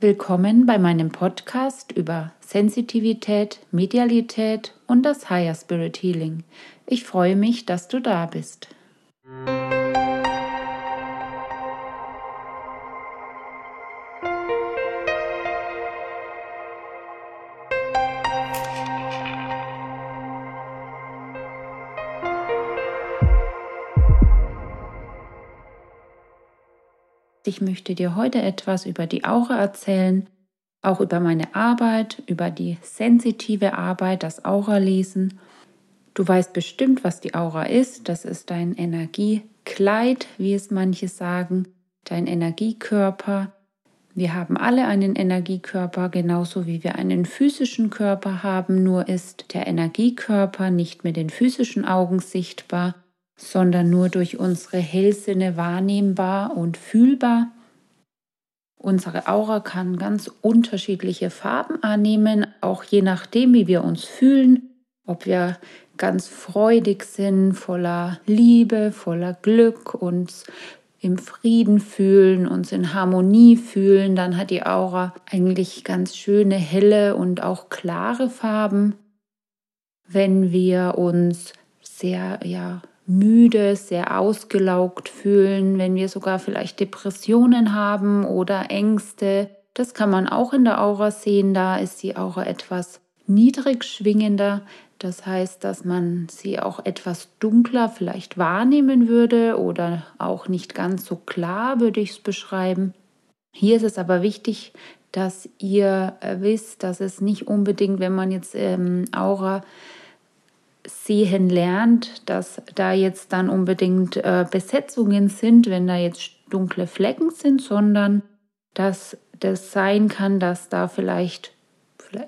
Willkommen bei meinem Podcast über Sensitivität, Medialität und das Higher Spirit Healing. Ich freue mich, dass du da bist. Ich möchte dir heute etwas über die Aura erzählen, auch über meine Arbeit, über die sensitive Arbeit, das Aura-Lesen. Du weißt bestimmt, was die Aura ist. Das ist dein Energiekleid, wie es manche sagen, dein Energiekörper. Wir haben alle einen Energiekörper, genauso wie wir einen physischen Körper haben, nur ist der Energiekörper nicht mit den physischen Augen sichtbar, sondern nur durch unsere Hellsinne wahrnehmbar und fühlbar. Unsere Aura kann ganz unterschiedliche Farben annehmen, auch je nachdem, wie wir uns fühlen, ob wir ganz freudig sind, voller Liebe, voller Glück, uns im Frieden fühlen, uns in Harmonie fühlen, dann hat die Aura eigentlich ganz schöne, helle und auch klare Farben. Wenn wir uns sehr ja, müde, sehr ausgelaugt fühlen, wenn wir sogar vielleicht Depressionen haben oder Ängste. Das kann man auch in der Aura sehen. Da ist die Aura etwas niedrig schwingender. Das heißt, dass man sie auch etwas dunkler vielleicht wahrnehmen würde oder auch nicht ganz so klar, würde ich es beschreiben. Hier ist es aber wichtig, dass ihr wisst, dass es nicht unbedingt, wenn man jetzt ähm, Aura sehen lernt, dass da jetzt dann unbedingt äh, Besetzungen sind, wenn da jetzt dunkle Flecken sind, sondern dass das sein kann, dass da vielleicht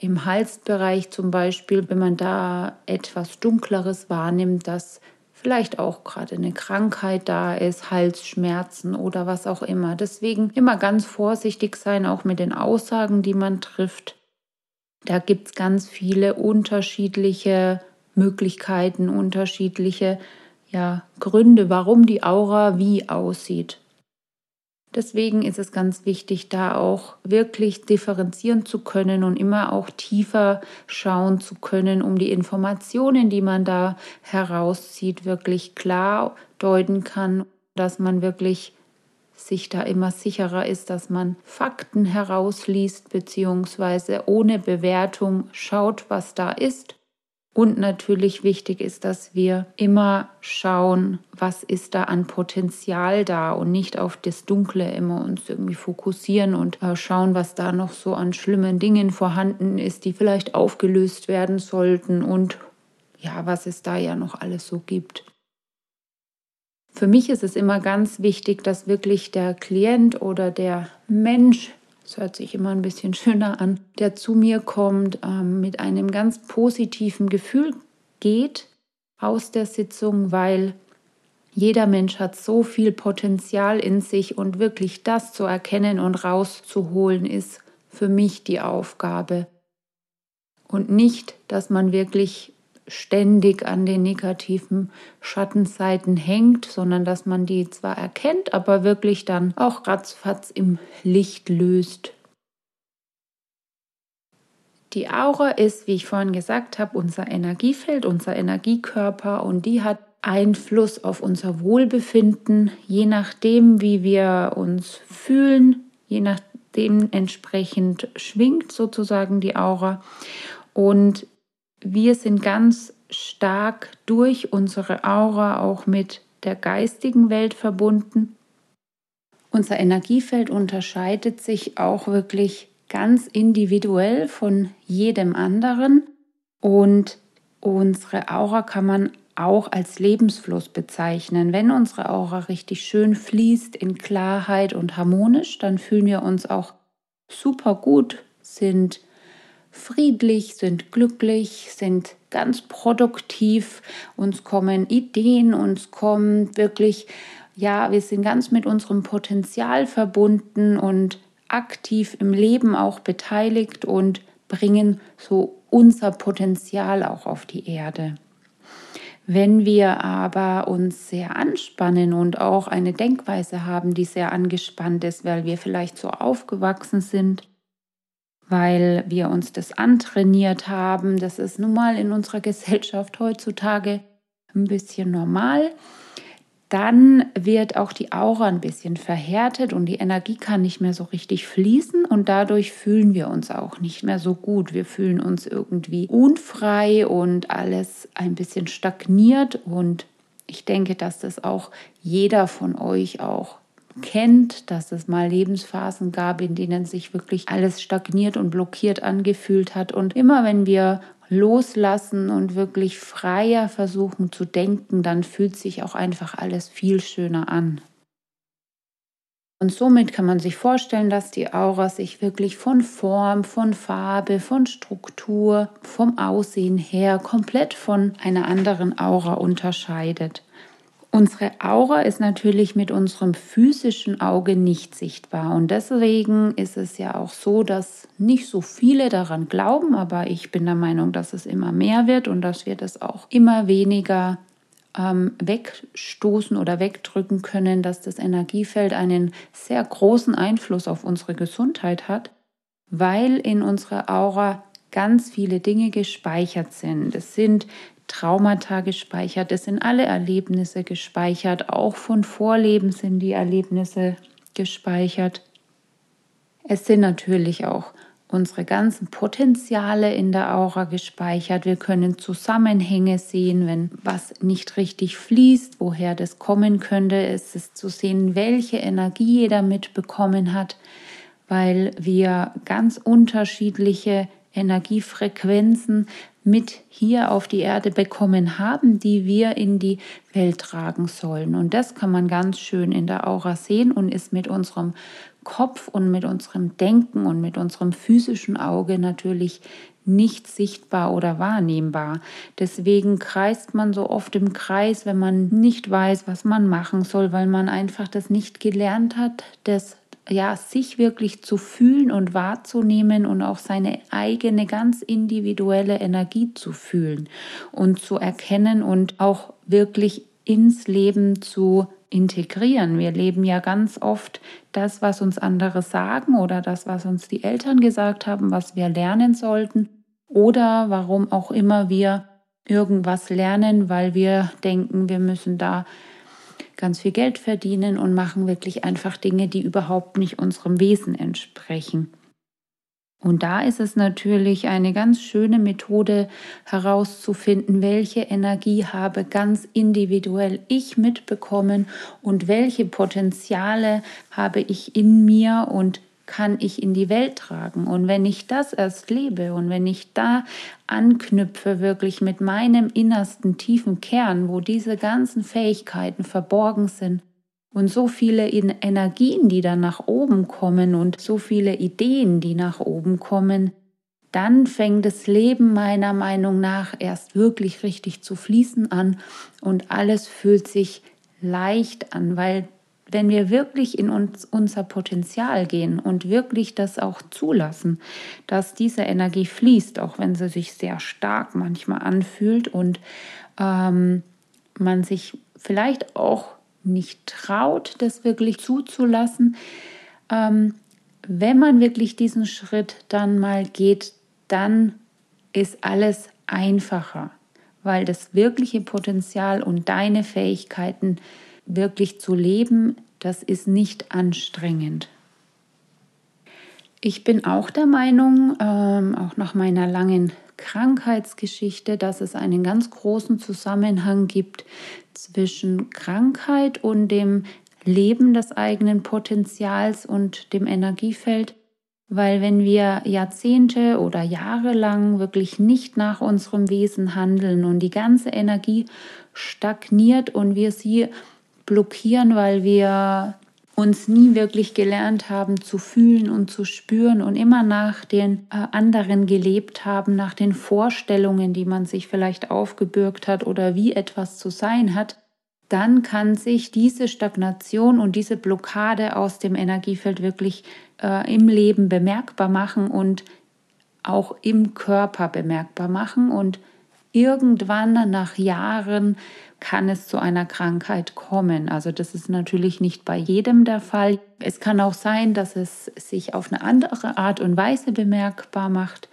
im Halsbereich zum Beispiel, wenn man da etwas Dunkleres wahrnimmt, dass vielleicht auch gerade eine Krankheit da ist, Halsschmerzen oder was auch immer. Deswegen immer ganz vorsichtig sein, auch mit den Aussagen, die man trifft. Da gibt es ganz viele unterschiedliche Möglichkeiten, unterschiedliche ja, Gründe, warum die Aura wie aussieht. Deswegen ist es ganz wichtig, da auch wirklich differenzieren zu können und immer auch tiefer schauen zu können, um die Informationen, die man da herauszieht, wirklich klar deuten kann, dass man wirklich sich da immer sicherer ist, dass man Fakten herausliest, beziehungsweise ohne Bewertung schaut, was da ist und natürlich wichtig ist, dass wir immer schauen, was ist da an Potenzial da und nicht auf das Dunkle immer uns irgendwie fokussieren und äh, schauen, was da noch so an schlimmen Dingen vorhanden ist, die vielleicht aufgelöst werden sollten und ja, was es da ja noch alles so gibt. Für mich ist es immer ganz wichtig, dass wirklich der Klient oder der Mensch das hört sich immer ein bisschen schöner an, der zu mir kommt, ähm, mit einem ganz positiven Gefühl geht aus der Sitzung, weil jeder Mensch hat so viel Potenzial in sich und wirklich das zu erkennen und rauszuholen ist für mich die Aufgabe. Und nicht, dass man wirklich ständig an den negativen Schattenseiten hängt, sondern dass man die zwar erkennt, aber wirklich dann auch ratzfatz im Licht löst. Die Aura ist, wie ich vorhin gesagt habe, unser Energiefeld, unser Energiekörper und die hat Einfluss auf unser Wohlbefinden, je nachdem, wie wir uns fühlen, je nachdem entsprechend schwingt sozusagen die Aura. Und wir sind ganz stark durch unsere Aura auch mit der geistigen Welt verbunden. Unser Energiefeld unterscheidet sich auch wirklich ganz individuell von jedem anderen und unsere Aura kann man auch als Lebensfluss bezeichnen. Wenn unsere Aura richtig schön fließt in Klarheit und harmonisch, dann fühlen wir uns auch super gut, sind friedlich, sind glücklich, sind ganz produktiv, uns kommen Ideen, uns kommen wirklich, ja, wir sind ganz mit unserem Potenzial verbunden und aktiv im Leben auch beteiligt und bringen so unser Potenzial auch auf die Erde. Wenn wir aber uns sehr anspannen und auch eine Denkweise haben, die sehr angespannt ist, weil wir vielleicht so aufgewachsen sind, weil wir uns das antrainiert haben. Das ist nun mal in unserer Gesellschaft heutzutage ein bisschen normal. Dann wird auch die Aura ein bisschen verhärtet und die Energie kann nicht mehr so richtig fließen und dadurch fühlen wir uns auch nicht mehr so gut. Wir fühlen uns irgendwie unfrei und alles ein bisschen stagniert und ich denke, dass das auch jeder von euch auch kennt, dass es mal Lebensphasen gab, in denen sich wirklich alles stagniert und blockiert angefühlt hat. Und immer wenn wir loslassen und wirklich freier versuchen zu denken, dann fühlt sich auch einfach alles viel schöner an. Und somit kann man sich vorstellen, dass die Aura sich wirklich von Form, von Farbe, von Struktur, vom Aussehen her komplett von einer anderen Aura unterscheidet. Unsere Aura ist natürlich mit unserem physischen Auge nicht sichtbar und deswegen ist es ja auch so, dass nicht so viele daran glauben, aber ich bin der Meinung, dass es immer mehr wird und dass wir das auch immer weniger ähm, wegstoßen oder wegdrücken können, dass das Energiefeld einen sehr großen Einfluss auf unsere Gesundheit hat, weil in unserer Aura ganz viele Dinge gespeichert sind. Es sind Traumata gespeichert, es sind alle Erlebnisse gespeichert, auch von Vorleben sind die Erlebnisse gespeichert. Es sind natürlich auch unsere ganzen Potenziale in der Aura gespeichert. Wir können Zusammenhänge sehen, wenn was nicht richtig fließt, woher das kommen könnte. Es ist zu sehen, welche Energie jeder mitbekommen hat, weil wir ganz unterschiedliche Energiefrequenzen mit hier auf die Erde bekommen haben, die wir in die Welt tragen sollen. Und das kann man ganz schön in der Aura sehen und ist mit unserem Kopf und mit unserem Denken und mit unserem physischen Auge natürlich nicht sichtbar oder wahrnehmbar. Deswegen kreist man so oft im Kreis, wenn man nicht weiß, was man machen soll, weil man einfach das nicht gelernt hat, das ja, sich wirklich zu fühlen und wahrzunehmen und auch seine eigene ganz individuelle Energie zu fühlen und zu erkennen und auch wirklich ins Leben zu integrieren. Wir leben ja ganz oft das, was uns andere sagen oder das, was uns die Eltern gesagt haben, was wir lernen sollten oder warum auch immer wir irgendwas lernen, weil wir denken, wir müssen da ganz viel Geld verdienen und machen wirklich einfach Dinge, die überhaupt nicht unserem Wesen entsprechen. Und da ist es natürlich eine ganz schöne Methode herauszufinden, welche Energie habe ganz individuell ich mitbekommen und welche Potenziale habe ich in mir und kann ich in die Welt tragen. Und wenn ich das erst lebe und wenn ich da anknüpfe, wirklich mit meinem innersten tiefen Kern, wo diese ganzen Fähigkeiten verborgen sind, und so viele Energien, die dann nach oben kommen und so viele Ideen, die nach oben kommen, dann fängt das Leben meiner Meinung nach erst wirklich richtig zu fließen an und alles fühlt sich leicht an, weil wenn wir wirklich in uns, unser Potenzial gehen und wirklich das auch zulassen, dass diese Energie fließt, auch wenn sie sich sehr stark manchmal anfühlt und ähm, man sich vielleicht auch nicht traut, das wirklich zuzulassen, ähm, wenn man wirklich diesen Schritt dann mal geht, dann ist alles einfacher, weil das wirkliche Potenzial und deine Fähigkeiten wirklich zu leben, das ist nicht anstrengend. Ich bin auch der Meinung, ähm, auch nach meiner langen Krankheitsgeschichte, dass es einen ganz großen Zusammenhang gibt zwischen Krankheit und dem Leben des eigenen Potenzials und dem Energiefeld. Weil wenn wir Jahrzehnte oder Jahre lang wirklich nicht nach unserem Wesen handeln und die ganze Energie stagniert und wir sie blockieren, weil wir uns nie wirklich gelernt haben zu fühlen und zu spüren und immer nach den äh, anderen gelebt haben, nach den Vorstellungen, die man sich vielleicht aufgebürgt hat oder wie etwas zu sein hat, dann kann sich diese Stagnation und diese Blockade aus dem Energiefeld wirklich äh, im Leben bemerkbar machen und auch im Körper bemerkbar machen. Und irgendwann nach Jahren kann es zu einer Krankheit kommen. Also das ist natürlich nicht bei jedem der Fall. Es kann auch sein, dass es sich auf eine andere Art und Weise bemerkbar macht.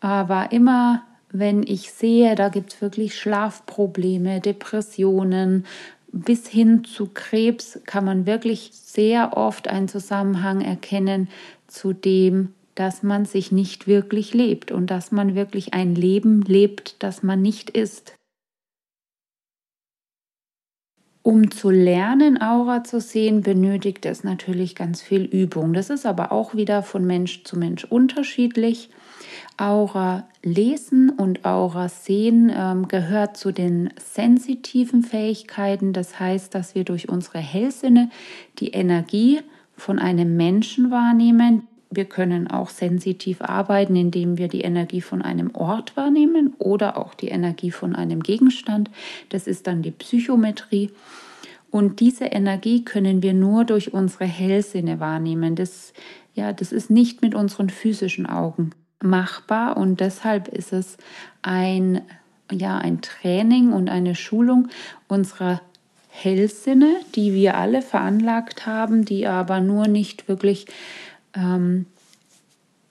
Aber immer wenn ich sehe, da gibt es wirklich Schlafprobleme, Depressionen, bis hin zu Krebs kann man wirklich sehr oft einen Zusammenhang erkennen zu dem, dass man sich nicht wirklich lebt und dass man wirklich ein Leben lebt, das man nicht ist. Um zu lernen, Aura zu sehen, benötigt es natürlich ganz viel Übung. Das ist aber auch wieder von Mensch zu Mensch unterschiedlich. Aura lesen und Aura sehen ähm, gehört zu den sensitiven Fähigkeiten. Das heißt, dass wir durch unsere Hellsinne die Energie von einem Menschen wahrnehmen. Wir können auch sensitiv arbeiten, indem wir die Energie von einem Ort wahrnehmen oder auch die Energie von einem Gegenstand. Das ist dann die Psychometrie. Und diese Energie können wir nur durch unsere Hellsinne wahrnehmen. Das, ja, das ist nicht mit unseren physischen Augen machbar und deshalb ist es ein, ja, ein Training und eine Schulung unserer Hellsinne, die wir alle veranlagt haben, die aber nur nicht wirklich ähm,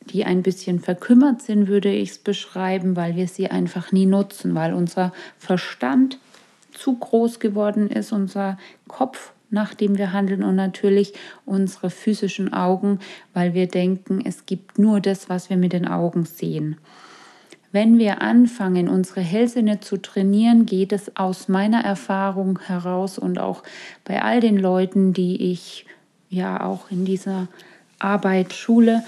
die ein bisschen verkümmert sind, würde ich es beschreiben, weil wir sie einfach nie nutzen, weil unser Verstand zu groß geworden ist, unser Kopf, nach dem wir handeln und natürlich unsere physischen Augen, weil wir denken, es gibt nur das, was wir mit den Augen sehen. Wenn wir anfangen, unsere Hellsinne zu trainieren, geht es aus meiner Erfahrung heraus und auch bei all den Leuten, die ich ja auch in dieser Arbeit schule,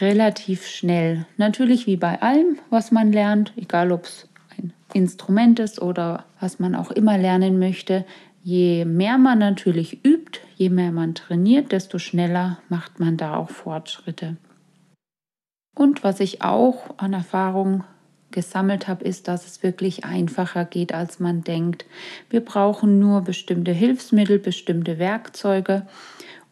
relativ schnell. Natürlich wie bei allem, was man lernt, egal ob es ein Instrument ist oder was man auch immer lernen möchte. Je mehr man natürlich übt, je mehr man trainiert, desto schneller macht man da auch Fortschritte. Und was ich auch an Erfahrung gesammelt habe, ist, dass es wirklich einfacher geht, als man denkt. Wir brauchen nur bestimmte Hilfsmittel, bestimmte Werkzeuge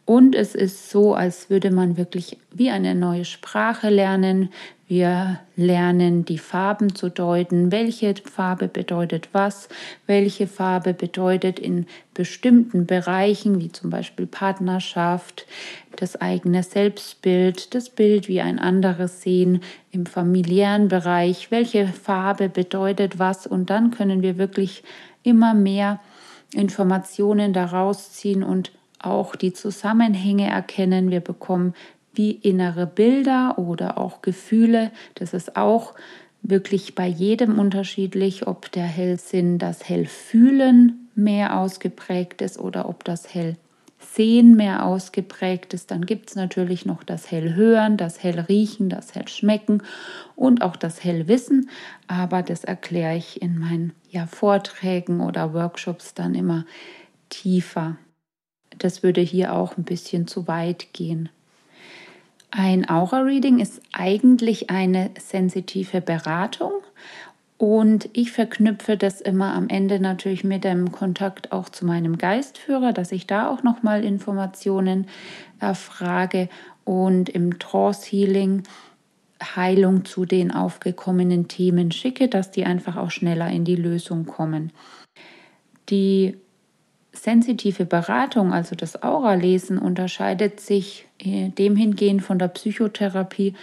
und es ist so, als würde man wirklich wie eine neue Sprache lernen. Wir lernen die Farben zu deuten, welche Farbe bedeutet was, welche Farbe bedeutet in bestimmten Bereichen, wie zum Beispiel Partnerschaft, das eigene Selbstbild, das Bild wie ein anderes sehen im familiären Bereich, welche Farbe bedeutet was? Und dann können wir wirklich immer mehr Informationen daraus ziehen und auch die Zusammenhänge erkennen. Wir bekommen wie innere Bilder oder auch Gefühle. Das ist auch wirklich bei jedem unterschiedlich, ob der Hellsinn, das Hellfühlen mehr ausgeprägt ist oder ob das Hellsehen mehr ausgeprägt ist. Dann gibt es natürlich noch das Hellhören, das Hellriechen, das Hellschmecken und auch das Hellwissen. Aber das erkläre ich in meinen ja, Vorträgen oder Workshops dann immer tiefer das würde hier auch ein bisschen zu weit gehen. Ein Aura-Reading ist eigentlich eine sensitive Beratung und ich verknüpfe das immer am Ende natürlich mit dem Kontakt auch zu meinem Geistführer, dass ich da auch nochmal Informationen erfrage und im Trance Healing Heilung zu den aufgekommenen Themen schicke, dass die einfach auch schneller in die Lösung kommen. Die sensitive Beratung, also das Aura-Lesen, unterscheidet sich äh, dem hingehend von der Psychotherapie,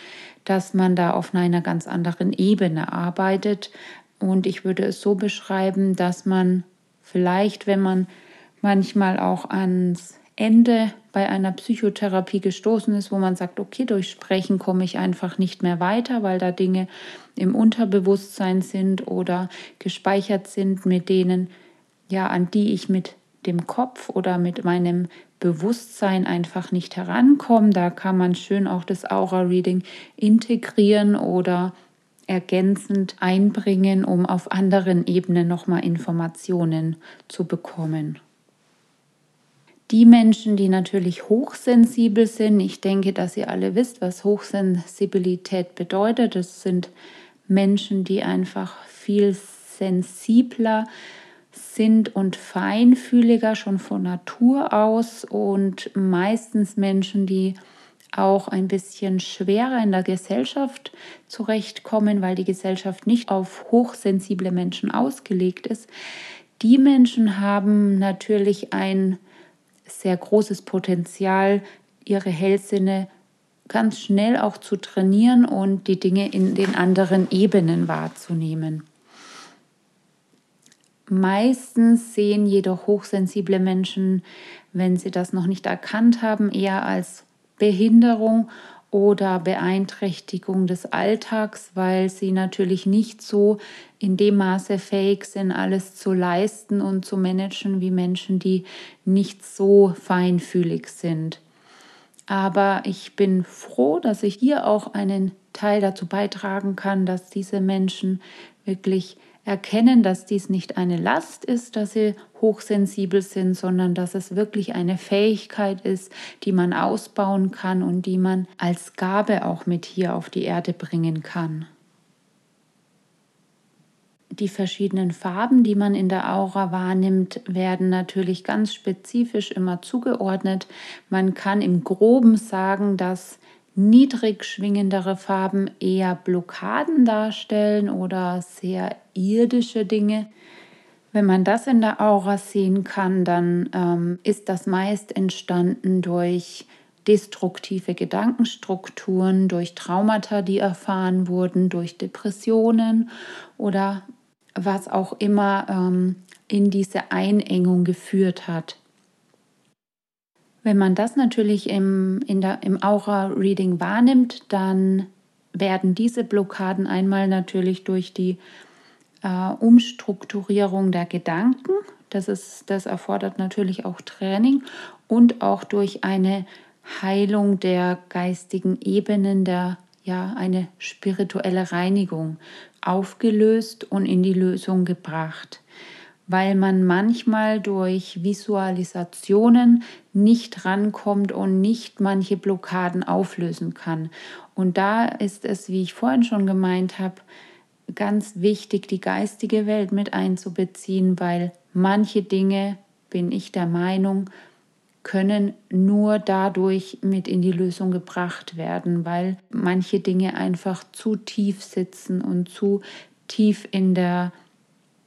dass man da auf einer ganz anderen Ebene arbeitet. Und ich würde es so beschreiben, dass man vielleicht, wenn man manchmal auch ans Ende bei einer Psychotherapie gestoßen ist, wo man sagt, okay, durch Sprechen komme ich einfach nicht mehr weiter, weil da Dinge im Unterbewusstsein sind oder gespeichert sind, mit denen ja, an die ich mit dem Kopf oder mit meinem Bewusstsein einfach nicht herankommen. Da kann man schön auch das Aura-Reading integrieren oder ergänzend einbringen, um auf anderen Ebenen nochmal Informationen zu bekommen. Die Menschen, die natürlich hochsensibel sind, ich denke, dass ihr alle wisst, was Hochsensibilität bedeutet. Das sind Menschen, die einfach viel sensibler sind und feinfühliger schon von Natur aus und meistens Menschen, die auch ein bisschen schwerer in der Gesellschaft zurechtkommen, weil die Gesellschaft nicht auf hochsensible Menschen ausgelegt ist, Die Menschen haben natürlich ein sehr großes Potenzial, ihre Hellsinne ganz schnell auch zu trainieren und die Dinge in den anderen Ebenen wahrzunehmen. Meistens sehen jedoch hochsensible Menschen, wenn sie das noch nicht erkannt haben, eher als Behinderung oder Beeinträchtigung des Alltags, weil sie natürlich nicht so in dem Maße fähig sind, alles zu leisten und zu managen wie Menschen, die nicht so feinfühlig sind. Aber ich bin froh, dass ich hier auch einen Teil dazu beitragen kann, dass diese Menschen wirklich erkennen, dass dies nicht eine Last ist, dass sie hochsensibel sind, sondern dass es wirklich eine Fähigkeit ist, die man ausbauen kann und die man als Gabe auch mit hier auf die Erde bringen kann. Die verschiedenen Farben, die man in der Aura wahrnimmt, werden natürlich ganz spezifisch immer zugeordnet. Man kann im groben sagen, dass niedrig schwingendere Farben eher Blockaden darstellen oder sehr irdische Dinge. Wenn man das in der Aura sehen kann, dann ähm, ist das meist entstanden durch destruktive Gedankenstrukturen, durch Traumata, die erfahren wurden, durch Depressionen oder was auch immer ähm, in diese Einengung geführt hat. Wenn man das natürlich im, in der, im Aura-Reading wahrnimmt, dann werden diese Blockaden einmal natürlich durch die äh, Umstrukturierung der Gedanken, das, ist, das erfordert natürlich auch Training und auch durch eine Heilung der geistigen Ebenen, der ja eine spirituelle Reinigung aufgelöst und in die Lösung gebracht, weil man manchmal durch Visualisationen nicht rankommt und nicht manche Blockaden auflösen kann. Und da ist es, wie ich vorhin schon gemeint habe, ganz wichtig, die geistige Welt mit einzubeziehen, weil manche Dinge, bin ich der Meinung, können nur dadurch mit in die Lösung gebracht werden, weil manche Dinge einfach zu tief sitzen und zu tief in der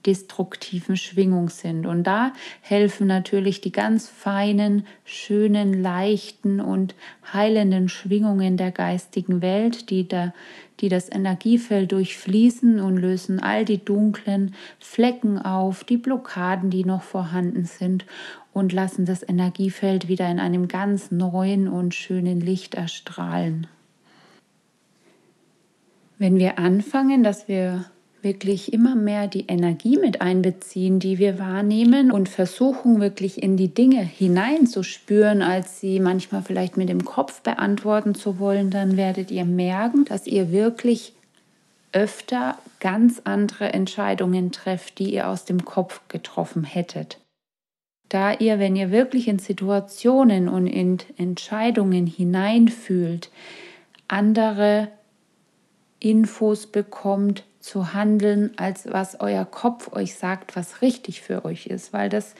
destruktiven Schwingung sind. Und da helfen natürlich die ganz feinen, schönen, leichten und heilenden Schwingungen der geistigen Welt, die, da, die das Energiefeld durchfließen und lösen all die dunklen Flecken auf, die Blockaden, die noch vorhanden sind und lassen das Energiefeld wieder in einem ganz neuen und schönen Licht erstrahlen. Wenn wir anfangen, dass wir wirklich immer mehr die Energie mit einbeziehen, die wir wahrnehmen und versuchen wirklich in die Dinge hineinzuspüren, als sie manchmal vielleicht mit dem Kopf beantworten zu wollen, dann werdet ihr merken, dass ihr wirklich öfter ganz andere Entscheidungen trefft, die ihr aus dem Kopf getroffen hättet. Da ihr, wenn ihr wirklich in Situationen und in Entscheidungen hineinfühlt, andere Infos bekommt, zu handeln, als was euer Kopf euch sagt, was richtig für euch ist, weil das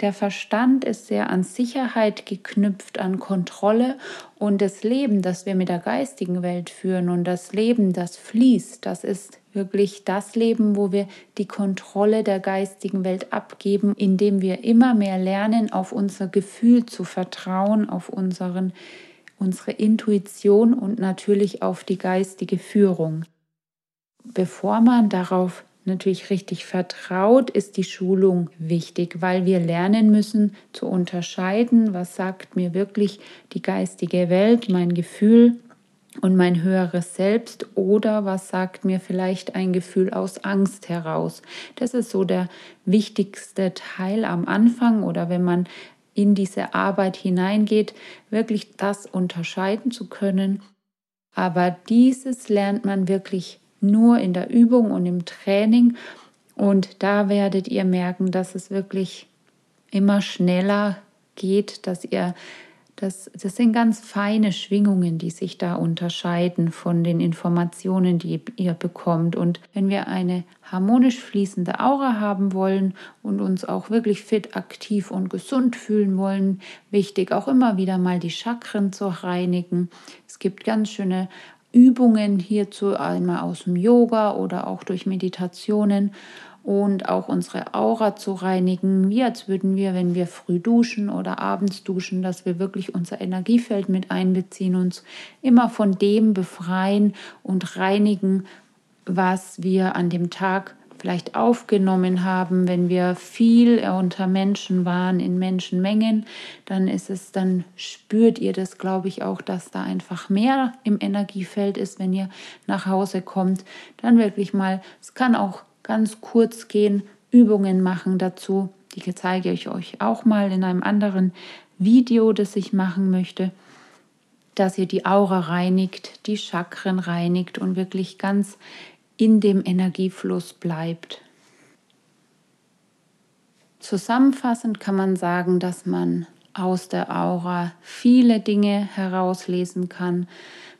der Verstand ist sehr an Sicherheit geknüpft, an Kontrolle und das Leben, das wir mit der geistigen Welt führen und das Leben, das fließt, das ist wirklich das Leben, wo wir die Kontrolle der geistigen Welt abgeben, indem wir immer mehr lernen, auf unser Gefühl zu vertrauen, auf unseren unsere Intuition und natürlich auf die geistige Führung bevor man darauf natürlich richtig vertraut, ist die Schulung wichtig, weil wir lernen müssen zu unterscheiden, was sagt mir wirklich die geistige Welt, mein Gefühl und mein höheres Selbst oder was sagt mir vielleicht ein Gefühl aus Angst heraus. Das ist so der wichtigste Teil am Anfang oder wenn man in diese Arbeit hineingeht, wirklich das unterscheiden zu können. Aber dieses lernt man wirklich nur in der Übung und im Training. Und da werdet ihr merken, dass es wirklich immer schneller geht, dass ihr das, das sind ganz feine Schwingungen, die sich da unterscheiden von den Informationen, die ihr bekommt. Und wenn wir eine harmonisch fließende Aura haben wollen und uns auch wirklich fit, aktiv und gesund fühlen wollen, wichtig auch immer wieder mal die Chakren zu reinigen. Es gibt ganz schöne Übungen hierzu, einmal aus dem Yoga oder auch durch Meditationen. und auch unsere Aura zu reinigen, wie als würden wir, wenn wir früh duschen oder abends duschen, dass wir wirklich unser Energiefeld mit einbeziehen, uns immer von dem befreien und reinigen, was wir an dem Tag vielleicht aufgenommen haben, wenn wir viel unter Menschen waren, in Menschenmengen, dann ist es, dann spürt ihr das, glaube ich, auch, dass da einfach mehr im Energiefeld ist, wenn ihr nach Hause kommt. Dann wirklich mal, es kann auch ganz kurz gehen, Übungen machen dazu. Die zeige ich euch auch mal in einem anderen Video, das ich machen möchte, dass ihr die Aura reinigt, die Chakren reinigt und wirklich ganz in dem Energiefluss bleibt. Zusammenfassend kann man sagen, dass man aus der Aura viele Dinge herauslesen kann.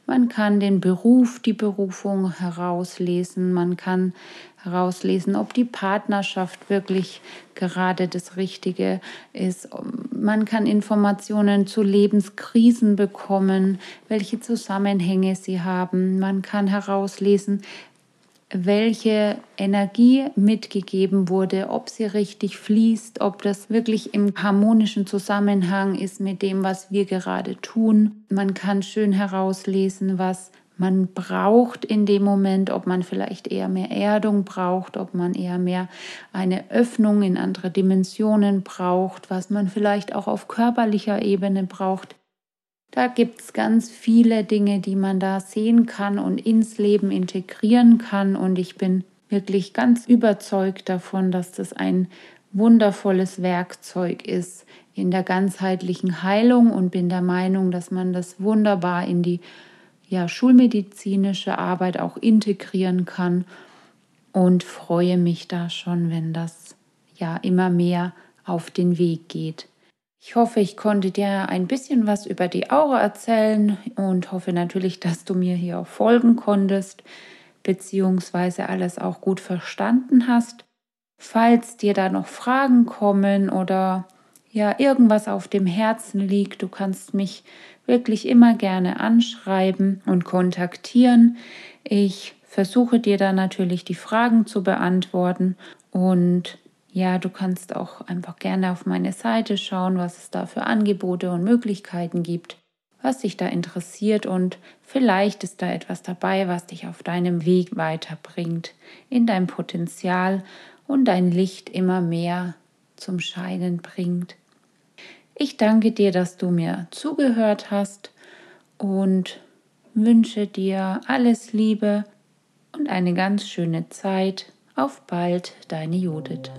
Man kann den Beruf, die Berufung herauslesen. Man kann herauslesen, ob die Partnerschaft wirklich gerade das Richtige ist. Man kann Informationen zu Lebenskrisen bekommen, welche Zusammenhänge sie haben. Man kann herauslesen, welche Energie mitgegeben wurde, ob sie richtig fließt, ob das wirklich im harmonischen Zusammenhang ist mit dem, was wir gerade tun. Man kann schön herauslesen, was man braucht in dem Moment, ob man vielleicht eher mehr Erdung braucht, ob man eher mehr eine Öffnung in andere Dimensionen braucht, was man vielleicht auch auf körperlicher Ebene braucht. Da gibt es ganz viele Dinge, die man da sehen kann und ins Leben integrieren kann. Und ich bin wirklich ganz überzeugt davon, dass das ein wundervolles Werkzeug ist in der ganzheitlichen Heilung und bin der Meinung, dass man das wunderbar in die ja, schulmedizinische Arbeit auch integrieren kann und freue mich da schon, wenn das ja immer mehr auf den Weg geht. Ich hoffe, ich konnte dir ein bisschen was über die Aura erzählen und hoffe natürlich, dass du mir hier auch folgen konntest, beziehungsweise alles auch gut verstanden hast. Falls dir da noch Fragen kommen oder ja irgendwas auf dem Herzen liegt, du kannst mich wirklich immer gerne anschreiben und kontaktieren. Ich versuche dir da natürlich die Fragen zu beantworten und ja, du kannst auch einfach gerne auf meine Seite schauen, was es da für Angebote und Möglichkeiten gibt, was dich da interessiert und vielleicht ist da etwas dabei, was dich auf deinem Weg weiterbringt, in dein Potenzial und dein Licht immer mehr zum Scheinen bringt. Ich danke dir, dass du mir zugehört hast und wünsche dir alles Liebe und eine ganz schöne Zeit. Auf bald, deine Judith.